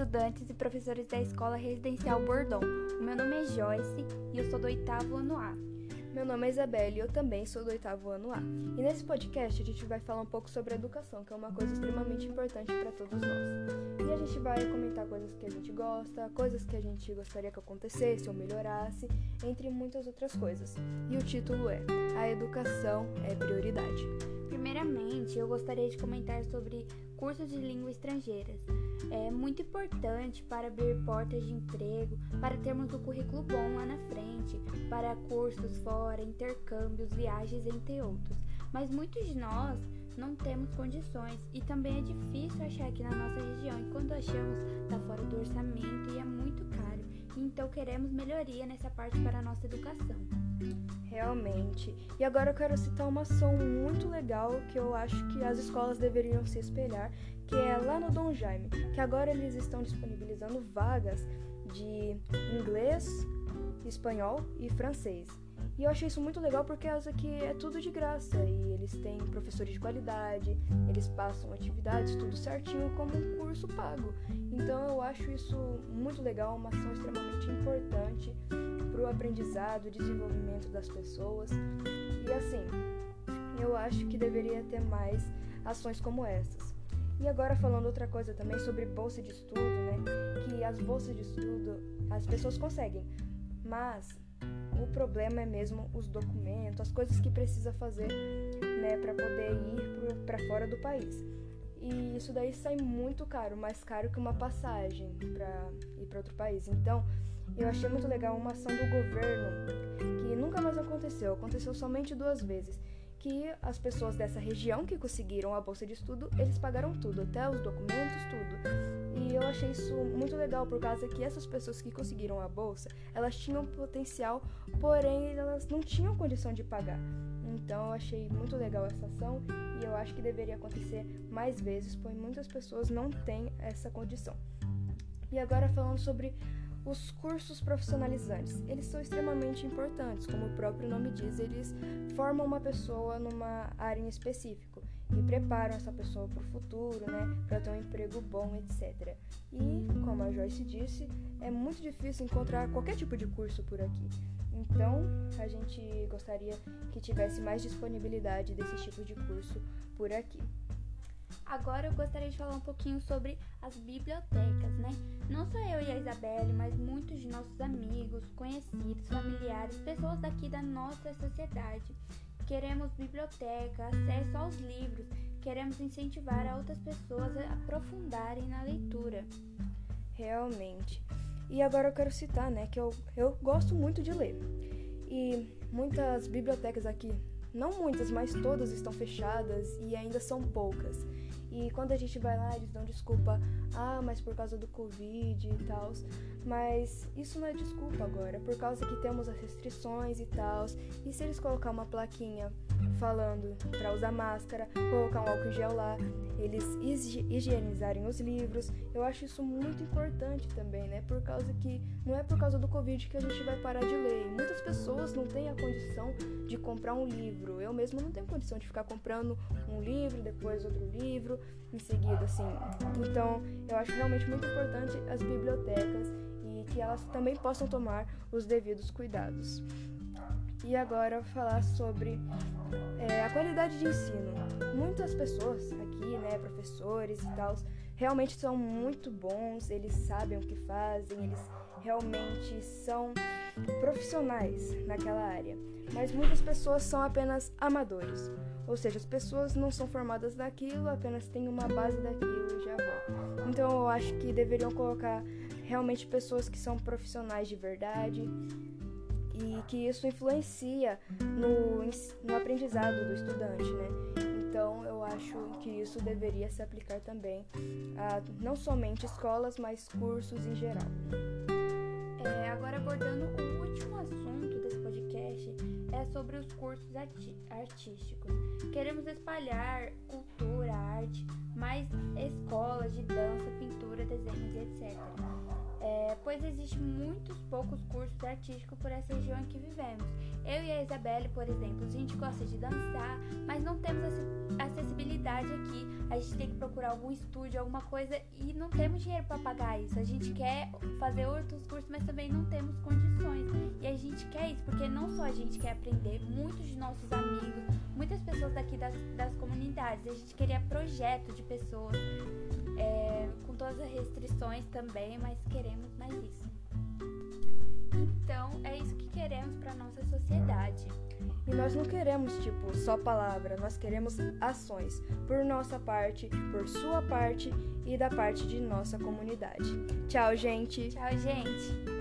estudantes e professores da Escola Residencial Bordon. O meu nome é Joyce e eu sou do oitavo ano A. Meu nome é Isabelle e eu também sou do oitavo ano A. E nesse podcast a gente vai falar um pouco sobre educação, que é uma coisa extremamente importante para todos nós. E a gente vai comentar coisas que a gente gosta, coisas que a gente gostaria que acontecesse ou melhorasse, entre muitas outras coisas. E o título é A Educação é Prioridade. Primeiramente, eu gostaria de comentar sobre cursos de língua estrangeiras. É muito importante para abrir portas de emprego, para termos um currículo bom lá na frente, para cursos fora, intercâmbios, viagens, entre outros. Mas muitos de nós não temos condições e também é difícil achar aqui na nossa região e quando achamos está fora do orçamento e é muito caro. Então queremos melhoria nessa parte para a nossa educação. Realmente. E agora eu quero citar uma ação muito legal que eu acho que as escolas deveriam se espelhar, que é lá no Dom Jaime, que agora eles estão disponibilizando vagas de inglês, espanhol e francês. E eu achei isso muito legal porque aqui é tudo de graça e eles têm professores de qualidade, eles passam atividades tudo certinho como um curso pago. Então eu acho isso muito legal, uma ação extremamente o aprendizado, e desenvolvimento das pessoas. E assim, eu acho que deveria ter mais ações como essas. E agora falando outra coisa também sobre bolsa de estudo, né? Que as bolsas de estudo as pessoas conseguem, mas o problema é mesmo os documentos, as coisas que precisa fazer, né, para poder ir para fora do país. E isso daí sai muito caro, mais caro que uma passagem para ir para outro país. Então, eu achei muito legal uma ação do governo que nunca mais aconteceu, aconteceu somente duas vezes, que as pessoas dessa região que conseguiram a bolsa de estudo, eles pagaram tudo, até os documentos, tudo. E eu achei isso muito legal por causa que essas pessoas que conseguiram a bolsa, elas tinham potencial, porém elas não tinham condição de pagar. Então eu achei muito legal essa ação e eu acho que deveria acontecer mais vezes, pois muitas pessoas não têm essa condição. E agora falando sobre os cursos profissionalizantes, eles são extremamente importantes, como o próprio nome diz, eles formam uma pessoa numa área em específico e preparam essa pessoa para o futuro, né, para ter um emprego bom, etc. E, como a Joyce disse, é muito difícil encontrar qualquer tipo de curso por aqui. Então, a gente gostaria que tivesse mais disponibilidade desse tipo de curso por aqui. Agora eu gostaria de falar um pouquinho sobre as bibliotecas, né? Não só eu e a Isabelle, mas muitos de nossos amigos, conhecidos, familiares, pessoas daqui da nossa sociedade. Queremos biblioteca, acesso aos livros, queremos incentivar a outras pessoas a aprofundarem na leitura. Realmente. E agora eu quero citar, né, que eu, eu gosto muito de ler. E muitas bibliotecas aqui, não muitas, mas todas estão fechadas e ainda são poucas. E quando a gente vai lá, eles dão desculpa, ah, mas por causa do Covid e tal. Mas isso não é desculpa agora, é por causa que temos as restrições e tal. E se eles colocar uma plaquinha falando para usar máscara, colocar um álcool em gel lá, eles higienizarem os livros, eu acho isso muito importante também, né? Por causa que não é por causa do Covid que a gente vai parar de ler. Muitas pessoas não têm a condição de comprar um livro. Eu mesmo não tenho condição de ficar comprando um livro, depois outro livro em seguida, assim. Então, eu acho realmente muito importante as bibliotecas e que elas também possam tomar os devidos cuidados. E agora falar sobre é, a qualidade de ensino. Muitas pessoas aqui, né, professores e tal, realmente são muito bons, eles sabem o que fazem, eles realmente são profissionais naquela área. Mas muitas pessoas são apenas amadores. Ou seja, as pessoas não são formadas naquilo, apenas têm uma base daquilo e já vão. Então eu acho que deveriam colocar realmente pessoas que são profissionais de verdade e que isso influencia no, no aprendizado do estudante, né? Então eu acho que isso deveria se aplicar também a não somente escolas, mas cursos em geral. É, agora abordando o último assunto desse podcast é sobre os cursos artísticos. Queremos espalhar cultura, arte, mais escolas de dança, pintura, desenhos, etc. é, pois existe muitos poucos cursos artísticos por essa região em que vivemos. Eu e a Isabelle, por exemplo, a gente gosta de dançar, mas não temos acessibilidade aqui. A gente tem que procurar algum estúdio, alguma coisa e não temos dinheiro para pagar isso. A gente quer fazer outros cursos, mas também não temos condições. Porque não só a gente quer aprender, muitos de nossos amigos, muitas pessoas daqui das, das comunidades, a gente queria projeto de pessoas é, com todas as restrições também, mas queremos mais isso. Então, é isso que queremos para nossa sociedade. E nós não queremos, tipo, só palavra, nós queremos ações, por nossa parte, por sua parte e da parte de nossa comunidade. Tchau, gente! Tchau, gente!